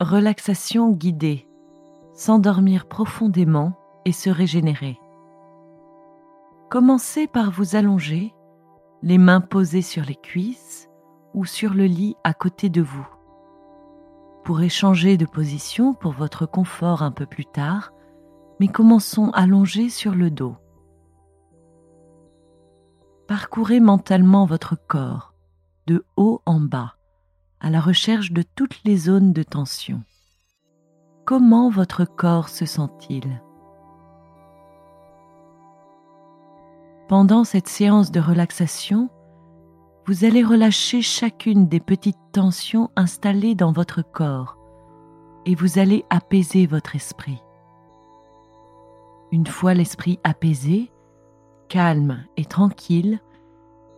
Relaxation guidée. S'endormir profondément et se régénérer. Commencez par vous allonger, les mains posées sur les cuisses ou sur le lit à côté de vous. Pour échanger de position pour votre confort un peu plus tard, mais commençons allongés sur le dos. Parcourez mentalement votre corps, de haut en bas, à la recherche de toutes les zones de tension. Comment votre corps se sent-il? Pendant cette séance de relaxation, vous allez relâcher chacune des petites tensions installées dans votre corps et vous allez apaiser votre esprit. Une fois l'esprit apaisé, calme et tranquille,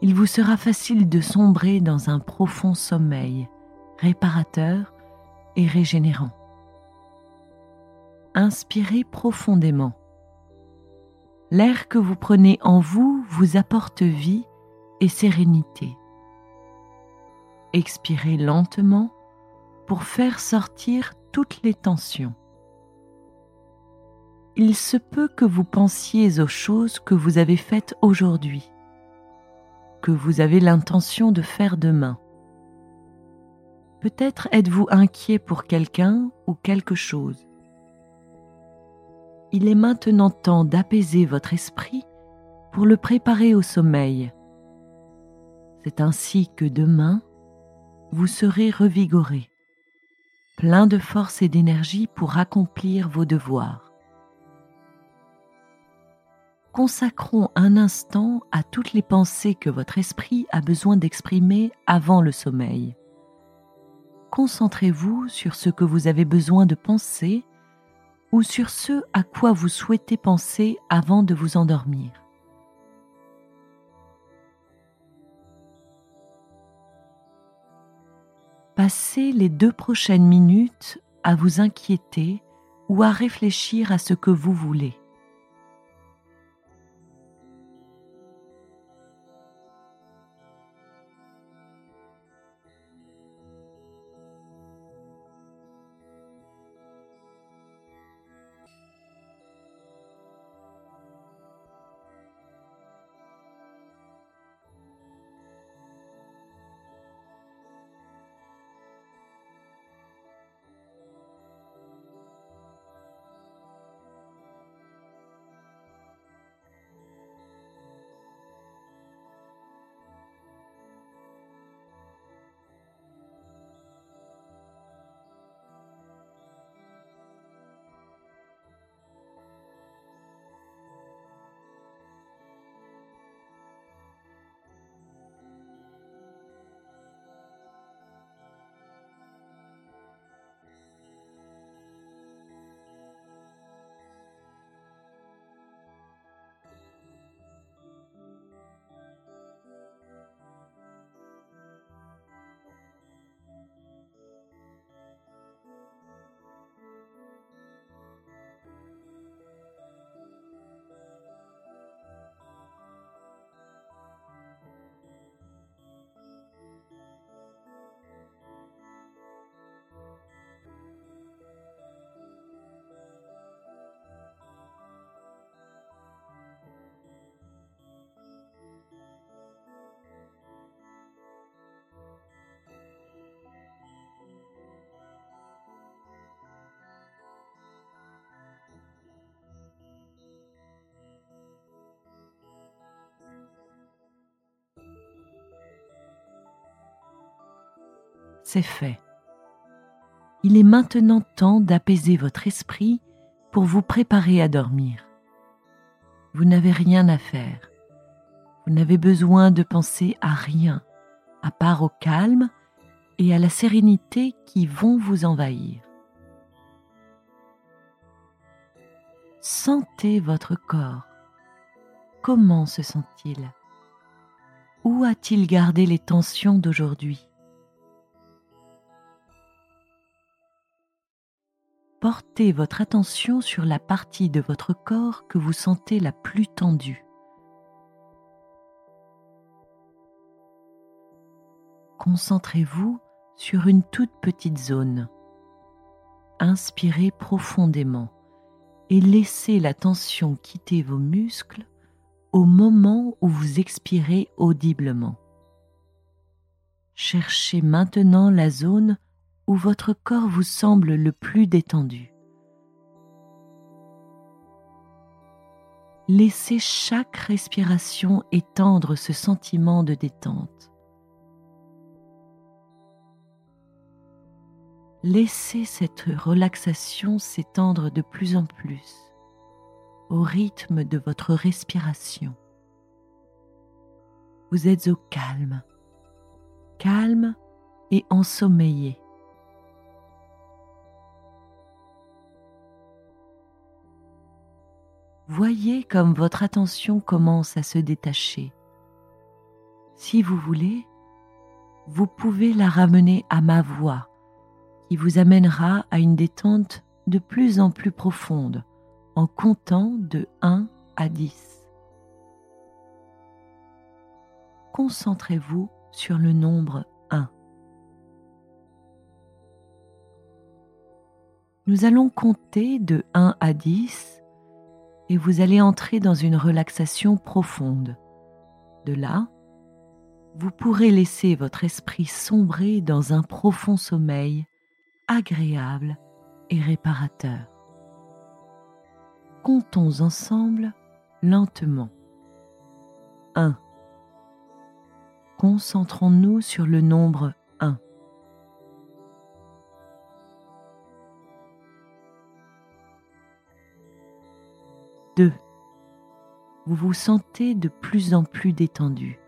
il vous sera facile de sombrer dans un profond sommeil, réparateur et régénérant. Inspirez profondément L'air que vous prenez en vous vous apporte vie et sérénité. Expirez lentement pour faire sortir toutes les tensions. Il se peut que vous pensiez aux choses que vous avez faites aujourd'hui, que vous avez l'intention de faire demain. Peut-être êtes-vous inquiet pour quelqu'un ou quelque chose il est maintenant temps d'apaiser votre esprit pour le préparer au sommeil. C'est ainsi que demain, vous serez revigoré, plein de force et d'énergie pour accomplir vos devoirs. Consacrons un instant à toutes les pensées que votre esprit a besoin d'exprimer avant le sommeil. Concentrez-vous sur ce que vous avez besoin de penser ou sur ce à quoi vous souhaitez penser avant de vous endormir. Passez les deux prochaines minutes à vous inquiéter ou à réfléchir à ce que vous voulez. C'est fait. Il est maintenant temps d'apaiser votre esprit pour vous préparer à dormir. Vous n'avez rien à faire. Vous n'avez besoin de penser à rien, à part au calme et à la sérénité qui vont vous envahir. Sentez votre corps. Comment se sent-il? Où a-t-il gardé les tensions d'aujourd'hui? Portez votre attention sur la partie de votre corps que vous sentez la plus tendue. Concentrez-vous sur une toute petite zone. inspirez profondément et laissez la tension quitter vos muscles au moment où vous expirez audiblement. Cherchez maintenant la zone où votre corps vous semble le plus détendu. Laissez chaque respiration étendre ce sentiment de détente. Laissez cette relaxation s'étendre de plus en plus au rythme de votre respiration. Vous êtes au calme, calme et ensommeillé. Voyez comme votre attention commence à se détacher. Si vous voulez, vous pouvez la ramener à ma voix qui vous amènera à une détente de plus en plus profonde en comptant de 1 à 10. Concentrez-vous sur le nombre 1. Nous allons compter de 1 à 10 et vous allez entrer dans une relaxation profonde. De là, vous pourrez laisser votre esprit sombrer dans un profond sommeil agréable et réparateur. Comptons ensemble lentement. 1. Concentrons-nous sur le nombre 2. Vous vous sentez de plus en plus détendu,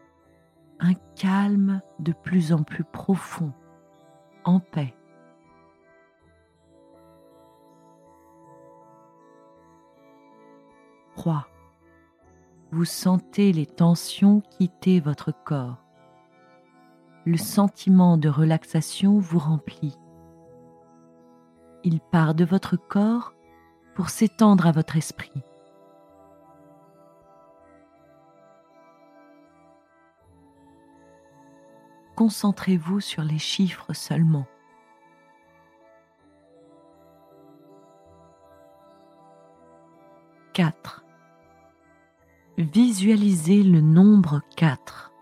un calme de plus en plus profond, en paix. 3. Vous sentez les tensions quitter votre corps. Le sentiment de relaxation vous remplit. Il part de votre corps pour s'étendre à votre esprit. Concentrez-vous sur les chiffres seulement. 4. Visualisez le nombre 4.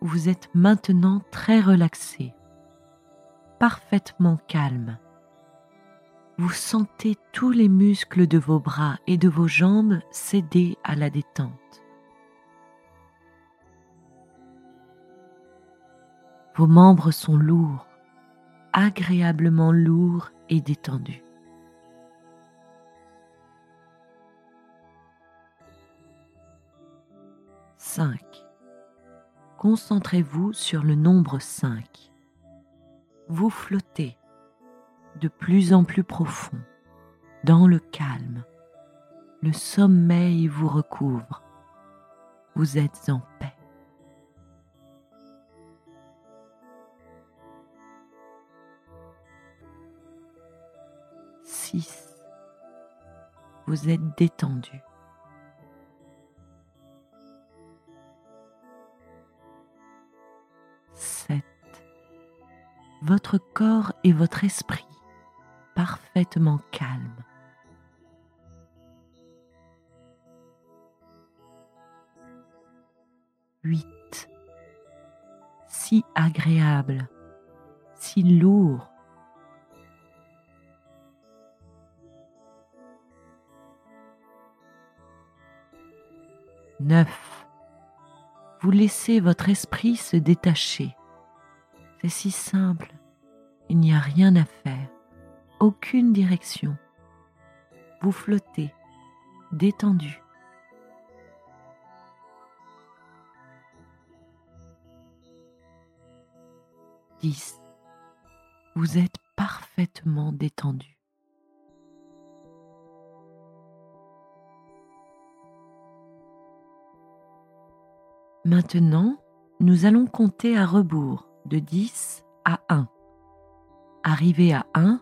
Vous êtes maintenant très relaxé, parfaitement calme. Vous sentez tous les muscles de vos bras et de vos jambes céder à la détente. Vos membres sont lourds, agréablement lourds et détendus. 5. Concentrez-vous sur le nombre 5. Vous flottez de plus en plus profond dans le calme. Le sommeil vous recouvre. Vous êtes en Vous êtes détendu. 7. Votre corps et votre esprit parfaitement calmes. 8. Si agréable, si lourd. 9. Vous laissez votre esprit se détacher c'est si simple. Il n'y a rien à faire, aucune direction. Vous flottez, détendu. Dix. Vous êtes parfaitement détendu. Maintenant, nous allons compter à rebours de 10 à 1. Arrivé à 1,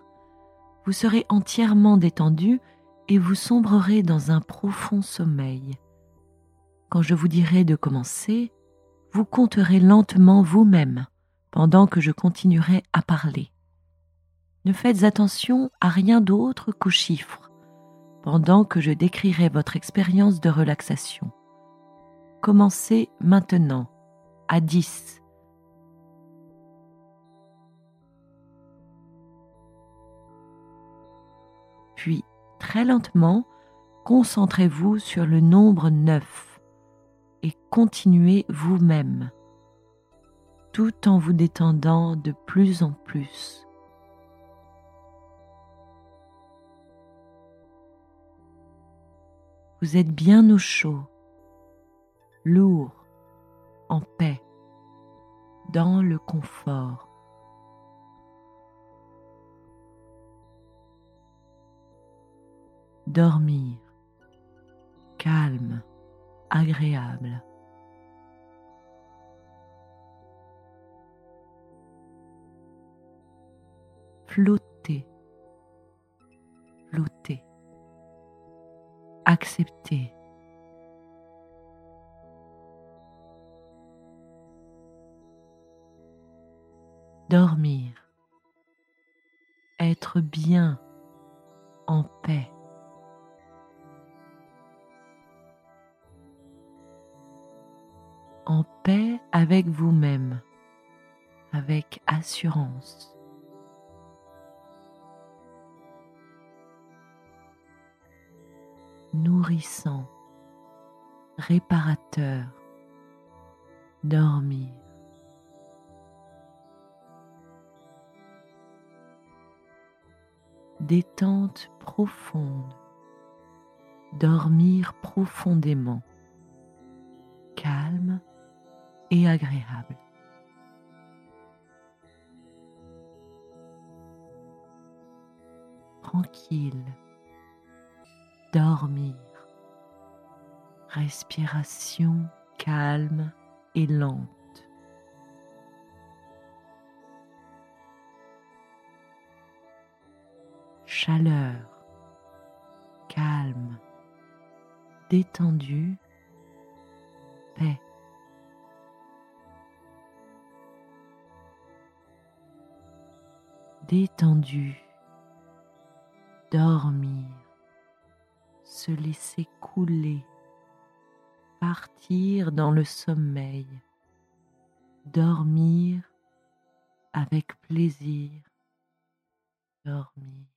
vous serez entièrement détendu et vous sombrerez dans un profond sommeil. Quand je vous dirai de commencer, vous compterez lentement vous-même pendant que je continuerai à parler. Ne faites attention à rien d'autre qu'aux chiffres pendant que je décrirai votre expérience de relaxation. Commencez maintenant à 10. Puis, très lentement, concentrez-vous sur le nombre 9 et continuez vous-même, tout en vous détendant de plus en plus. Vous êtes bien au chaud, lourd, en paix, dans le confort. Dormir, calme, agréable. Flotter, flotter accepter. Dormir, être bien, en paix. En paix avec vous-même, avec assurance. nourrissant, réparateur, dormir. Détente profonde, dormir profondément, calme et agréable. Tranquille dormir. Respiration calme et lente. Chaleur, calme, détendu, paix. Détendu, dormir se laisser couler, partir dans le sommeil, dormir avec plaisir, dormir.